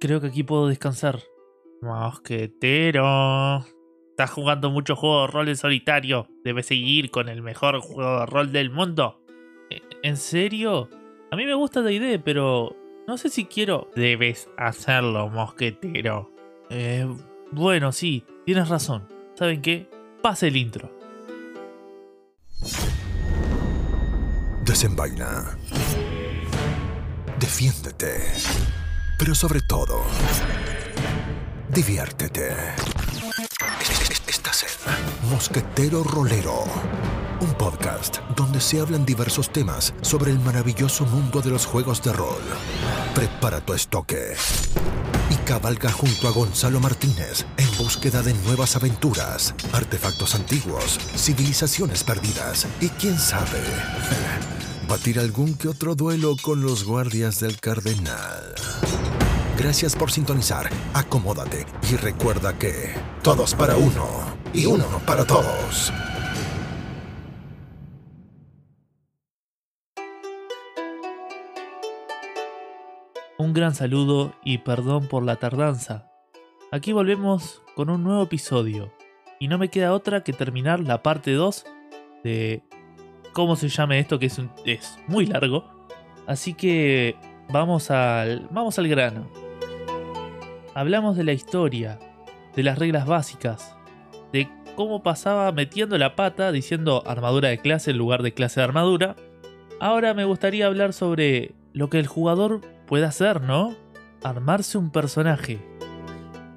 Creo que aquí puedo descansar. Mosquetero. Estás jugando mucho juego de rol en solitario. Debes seguir con el mejor juego de rol del mundo. ¿E- ¿En serio? A mí me gusta la idea, pero no sé si quiero. Debes hacerlo, mosquetero. Eh, bueno, sí, tienes razón. ¿Saben qué? Pase el intro. Desenvaina. Defiéndete. Pero sobre todo, diviértete. Estás en Mosquetero Rolero, un podcast donde se hablan diversos temas sobre el maravilloso mundo de los juegos de rol. Prepara tu estoque y cabalga junto a Gonzalo Martínez en búsqueda de nuevas aventuras, artefactos antiguos, civilizaciones perdidas y quién sabe, batir algún que otro duelo con los guardias del cardenal. Gracias por sintonizar, acomódate y recuerda que todos para uno y uno para todos. Un gran saludo y perdón por la tardanza. Aquí volvemos con un nuevo episodio. Y no me queda otra que terminar la parte 2 de cómo se llame esto que es, es muy largo. Así que vamos al, vamos al grano. Hablamos de la historia, de las reglas básicas, de cómo pasaba metiendo la pata diciendo armadura de clase en lugar de clase de armadura. Ahora me gustaría hablar sobre lo que el jugador puede hacer, ¿no? Armarse un personaje.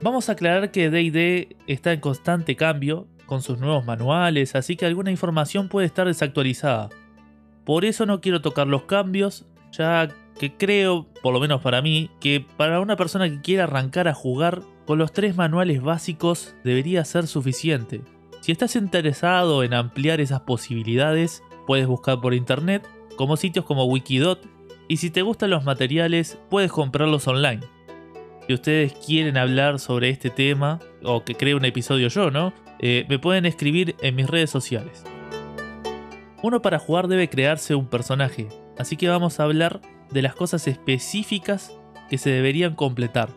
Vamos a aclarar que DD está en constante cambio con sus nuevos manuales, así que alguna información puede estar desactualizada. Por eso no quiero tocar los cambios, ya que creo, por lo menos para mí, que para una persona que quiera arrancar a jugar, con los tres manuales básicos debería ser suficiente. Si estás interesado en ampliar esas posibilidades, puedes buscar por internet, como sitios como Wikidot, y si te gustan los materiales, puedes comprarlos online. Si ustedes quieren hablar sobre este tema, o que cree un episodio yo, ¿no? Eh, me pueden escribir en mis redes sociales. Uno para jugar debe crearse un personaje, así que vamos a hablar de las cosas específicas que se deberían completar.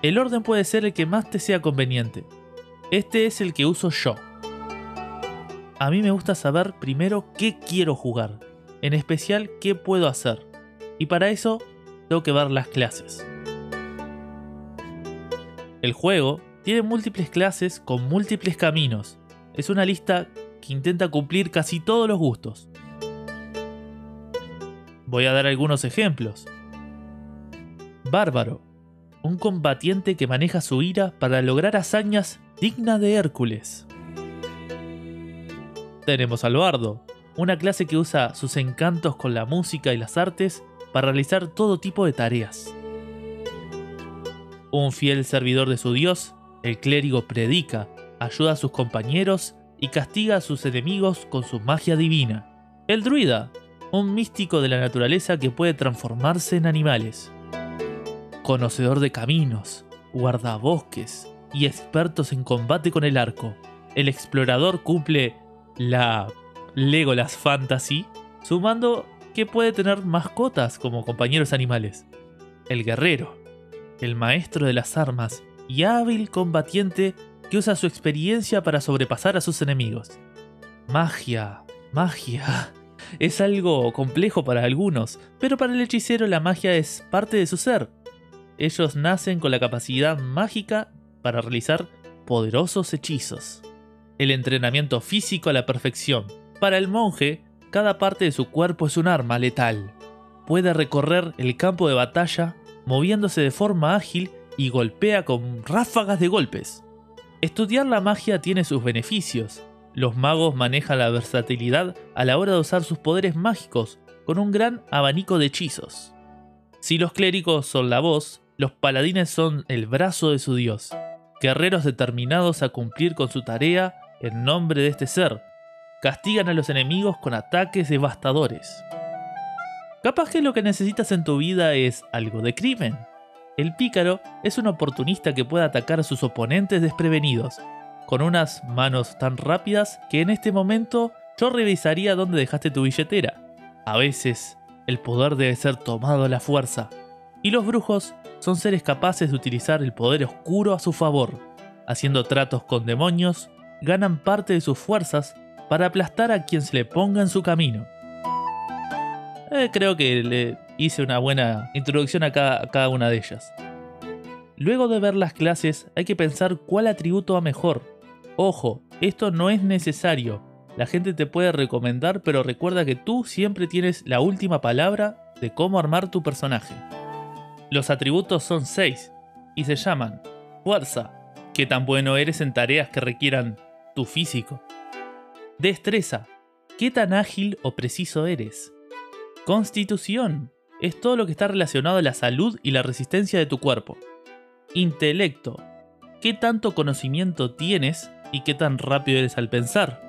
El orden puede ser el que más te sea conveniente. Este es el que uso yo. A mí me gusta saber primero qué quiero jugar, en especial qué puedo hacer. Y para eso tengo que ver las clases. El juego tiene múltiples clases con múltiples caminos. Es una lista que intenta cumplir casi todos los gustos. Voy a dar algunos ejemplos. Bárbaro, un combatiente que maneja su ira para lograr hazañas dignas de Hércules. Tenemos al bardo, una clase que usa sus encantos con la música y las artes para realizar todo tipo de tareas. Un fiel servidor de su dios, el clérigo predica, ayuda a sus compañeros y castiga a sus enemigos con su magia divina. El druida, un místico de la naturaleza que puede transformarse en animales. Conocedor de caminos, guardabosques y expertos en combate con el arco, el explorador cumple la Legolas Fantasy, sumando que puede tener mascotas como compañeros animales. El guerrero, el maestro de las armas y hábil combatiente que usa su experiencia para sobrepasar a sus enemigos. Magia, magia. Es algo complejo para algunos, pero para el hechicero la magia es parte de su ser. Ellos nacen con la capacidad mágica para realizar poderosos hechizos. El entrenamiento físico a la perfección. Para el monje, cada parte de su cuerpo es un arma letal. Puede recorrer el campo de batalla moviéndose de forma ágil y golpea con ráfagas de golpes. Estudiar la magia tiene sus beneficios. Los magos manejan la versatilidad a la hora de usar sus poderes mágicos con un gran abanico de hechizos. Si los clérigos son la voz, los paladines son el brazo de su dios, guerreros determinados a cumplir con su tarea en nombre de este ser, castigan a los enemigos con ataques devastadores. Capaz que lo que necesitas en tu vida es algo de crimen. El pícaro es un oportunista que puede atacar a sus oponentes desprevenidos, con unas manos tan rápidas que en este momento yo revisaría dónde dejaste tu billetera. A veces el poder debe ser tomado a la fuerza, y los brujos son seres capaces de utilizar el poder oscuro a su favor, haciendo tratos con demonios, ganan parte de sus fuerzas para aplastar a quien se le ponga en su camino. Eh, creo que le hice una buena introducción a cada, a cada una de ellas. Luego de ver las clases hay que pensar cuál atributo va mejor. Ojo, esto no es necesario. La gente te puede recomendar, pero recuerda que tú siempre tienes la última palabra de cómo armar tu personaje. Los atributos son 6 y se llaman Fuerza, que tan bueno eres en tareas que requieran tu físico. Destreza, qué tan ágil o preciso eres. Constitución, es todo lo que está relacionado a la salud y la resistencia de tu cuerpo. Intelecto, qué tanto conocimiento tienes y qué tan rápido eres al pensar.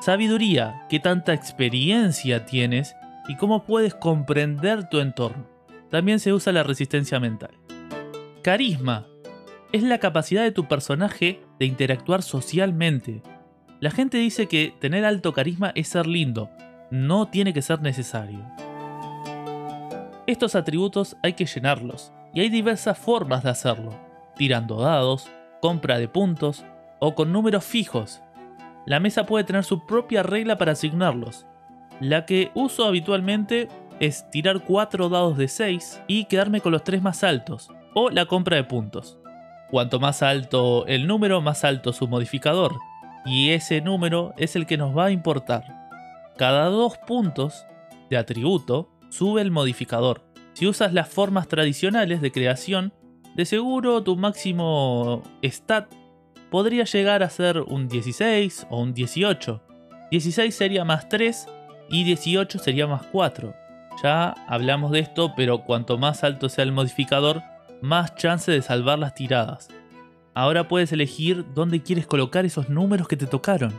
Sabiduría, qué tanta experiencia tienes y cómo puedes comprender tu entorno también se usa la resistencia mental. Carisma es la capacidad de tu personaje de interactuar socialmente. La gente dice que tener alto carisma es ser lindo, no tiene que ser necesario. Estos atributos hay que llenarlos, y hay diversas formas de hacerlo, tirando dados, compra de puntos o con números fijos. La mesa puede tener su propia regla para asignarlos. La que uso habitualmente es tirar 4 dados de 6 y quedarme con los 3 más altos, o la compra de puntos. Cuanto más alto el número, más alto su modificador, y ese número es el que nos va a importar. Cada 2 puntos de atributo sube el modificador. Si usas las formas tradicionales de creación, de seguro tu máximo stat podría llegar a ser un 16 o un 18. 16 sería más 3 y 18 sería más 4. Ya hablamos de esto, pero cuanto más alto sea el modificador, más chance de salvar las tiradas. Ahora puedes elegir dónde quieres colocar esos números que te tocaron.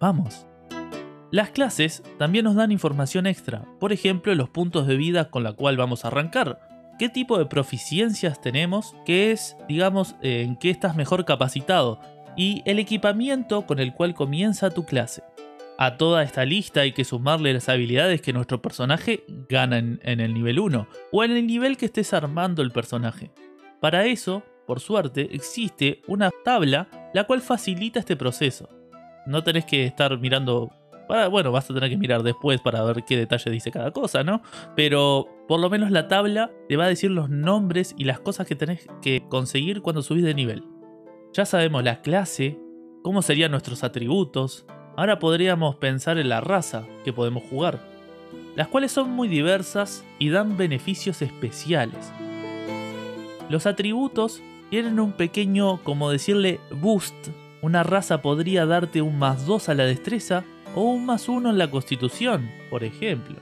Vamos. Las clases también nos dan información extra, por ejemplo los puntos de vida con la cual vamos a arrancar, qué tipo de proficiencias tenemos, qué es, digamos, eh, en qué estás mejor capacitado, y el equipamiento con el cual comienza tu clase. A toda esta lista hay que sumarle las habilidades que nuestro personaje gana en, el nivel 1 o en el nivel que estés armando el personaje. Para eso, por suerte, existe una tabla la cual facilita este proceso. No tenés que estar mirando bueno, vas a tener que mirar después para ver qué detalle dice cada cosa, ¿no? Pero por lo menos la tabla te va a decir los nombres y las cosas que tenés que conseguir cuando subís de nivel. Ya sabemos la clase, cómo serían nuestros atributos, Ahora podríamos pensar en la raza que podemos jugar, las cuales son muy diversas y dan beneficios especiales. Los atributos tienen un pequeño, como decirle, boost. Una raza podría darte un más 2 a la destreza o un más 1 en la constitución, por ejemplo.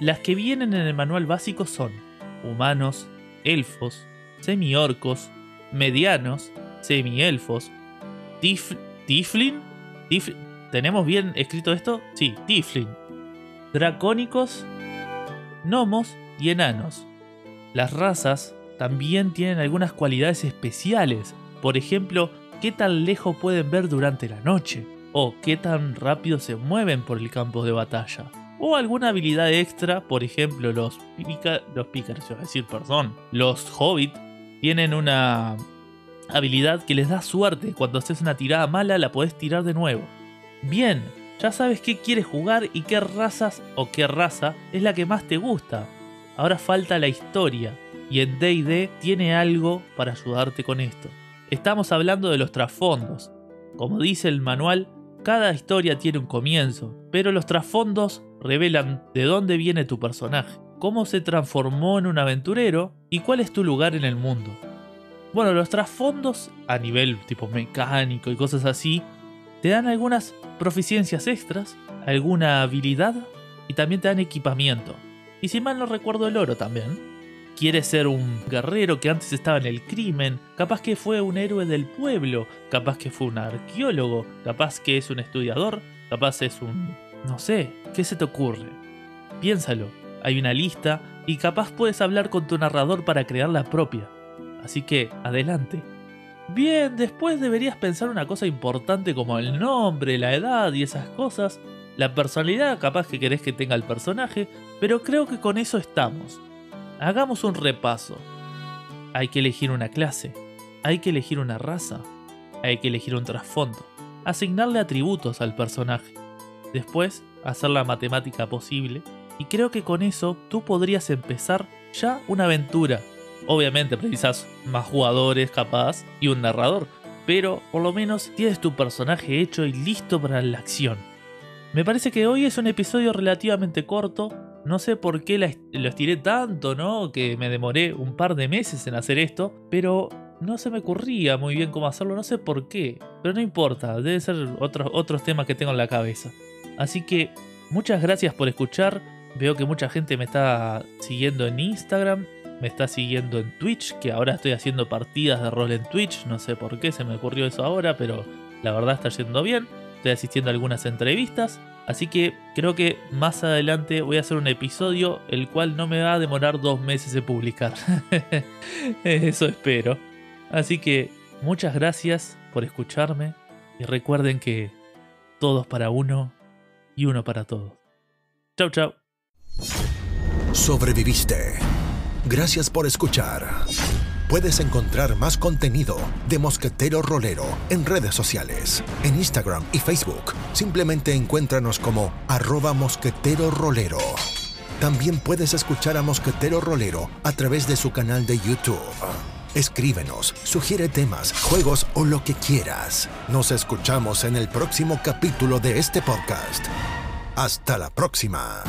Las que vienen en el manual básico son humanos, elfos, semi-orcos, medianos, semi-elfos, tiflin, ¿Tenemos bien escrito esto? Sí, Tiflin. Dracónicos, gnomos y enanos. Las razas también tienen algunas cualidades especiales. Por ejemplo, qué tan lejos pueden ver durante la noche. O qué tan rápido se mueven por el campo de batalla. O alguna habilidad extra, por ejemplo, los, los pícaros, a decir, perdón, los hobbits tienen una habilidad que les da suerte. Cuando haces una tirada mala, la podés tirar de nuevo. Bien, ya sabes qué quieres jugar y qué razas o qué raza es la que más te gusta. Ahora falta la historia, y en DD tiene algo para ayudarte con esto. Estamos hablando de los trasfondos. Como dice el manual, cada historia tiene un comienzo, pero los trasfondos revelan de dónde viene tu personaje, cómo se transformó en un aventurero y cuál es tu lugar en el mundo. Bueno, los trasfondos a nivel tipo mecánico y cosas así te dan algunas proficiencias extras, alguna habilidad y también te dan equipamiento. Y si mal no recuerdo el oro también. Quieres ser un guerrero que antes estaba en el crimen, capaz que fue un héroe del pueblo, capaz que fue un arqueólogo, capaz que es un estudiador, capaz es un... no sé, ¿qué se te ocurre? Piénsalo, hay una lista y capaz puedes hablar con tu narrador para crear la propia. Así que, adelante. Bien, después deberías pensar una cosa importante como el nombre, la edad y esas cosas, la personalidad capaz que querés que tenga el personaje, pero creo que con eso estamos. Hagamos un repaso. Hay que elegir una clase, hay que elegir una raza, hay que elegir un trasfondo, asignarle atributos al personaje, después hacer la matemática posible, y creo que con eso tú podrías empezar ya una aventura. Obviamente precisas más jugadores capaz y un narrador, pero por lo menos tienes tu personaje hecho y listo para la acción. Me parece que hoy es un episodio relativamente corto, no sé por qué lo estiré tanto, ¿no? Que me demoré un par de meses en hacer esto, pero no se me ocurría muy bien cómo hacerlo, no sé por qué, pero no importa, debe ser otros, otros temas que tengo en la cabeza. Así que muchas gracias por escuchar, veo que mucha gente me está siguiendo en Instagram, me está siguiendo en Twitch, que ahora estoy haciendo partidas de rol en Twitch, no sé por qué se me ocurrió eso ahora, pero la verdad está yendo bien, estoy asistiendo a algunas entrevistas, así que creo que más adelante voy a hacer un episodio el cual no me va a demorar dos meses de publicar. eso espero. Así que muchas gracias por escucharme y recuerden que todos para uno y uno para todos. Chau, chau. Sobreviviste. Gracias por escuchar. Puedes encontrar más contenido de Mosquetero Rolero en redes sociales, en Instagram y Facebook. Simplemente encuéntranos como arroba mosquetero rolero. También puedes escuchar a Mosquetero Rolero a través de su canal de YouTube. Escríbenos, sugiere temas, juegos o lo que quieras. Nos escuchamos en el próximo capítulo de este podcast. Hasta la próxima.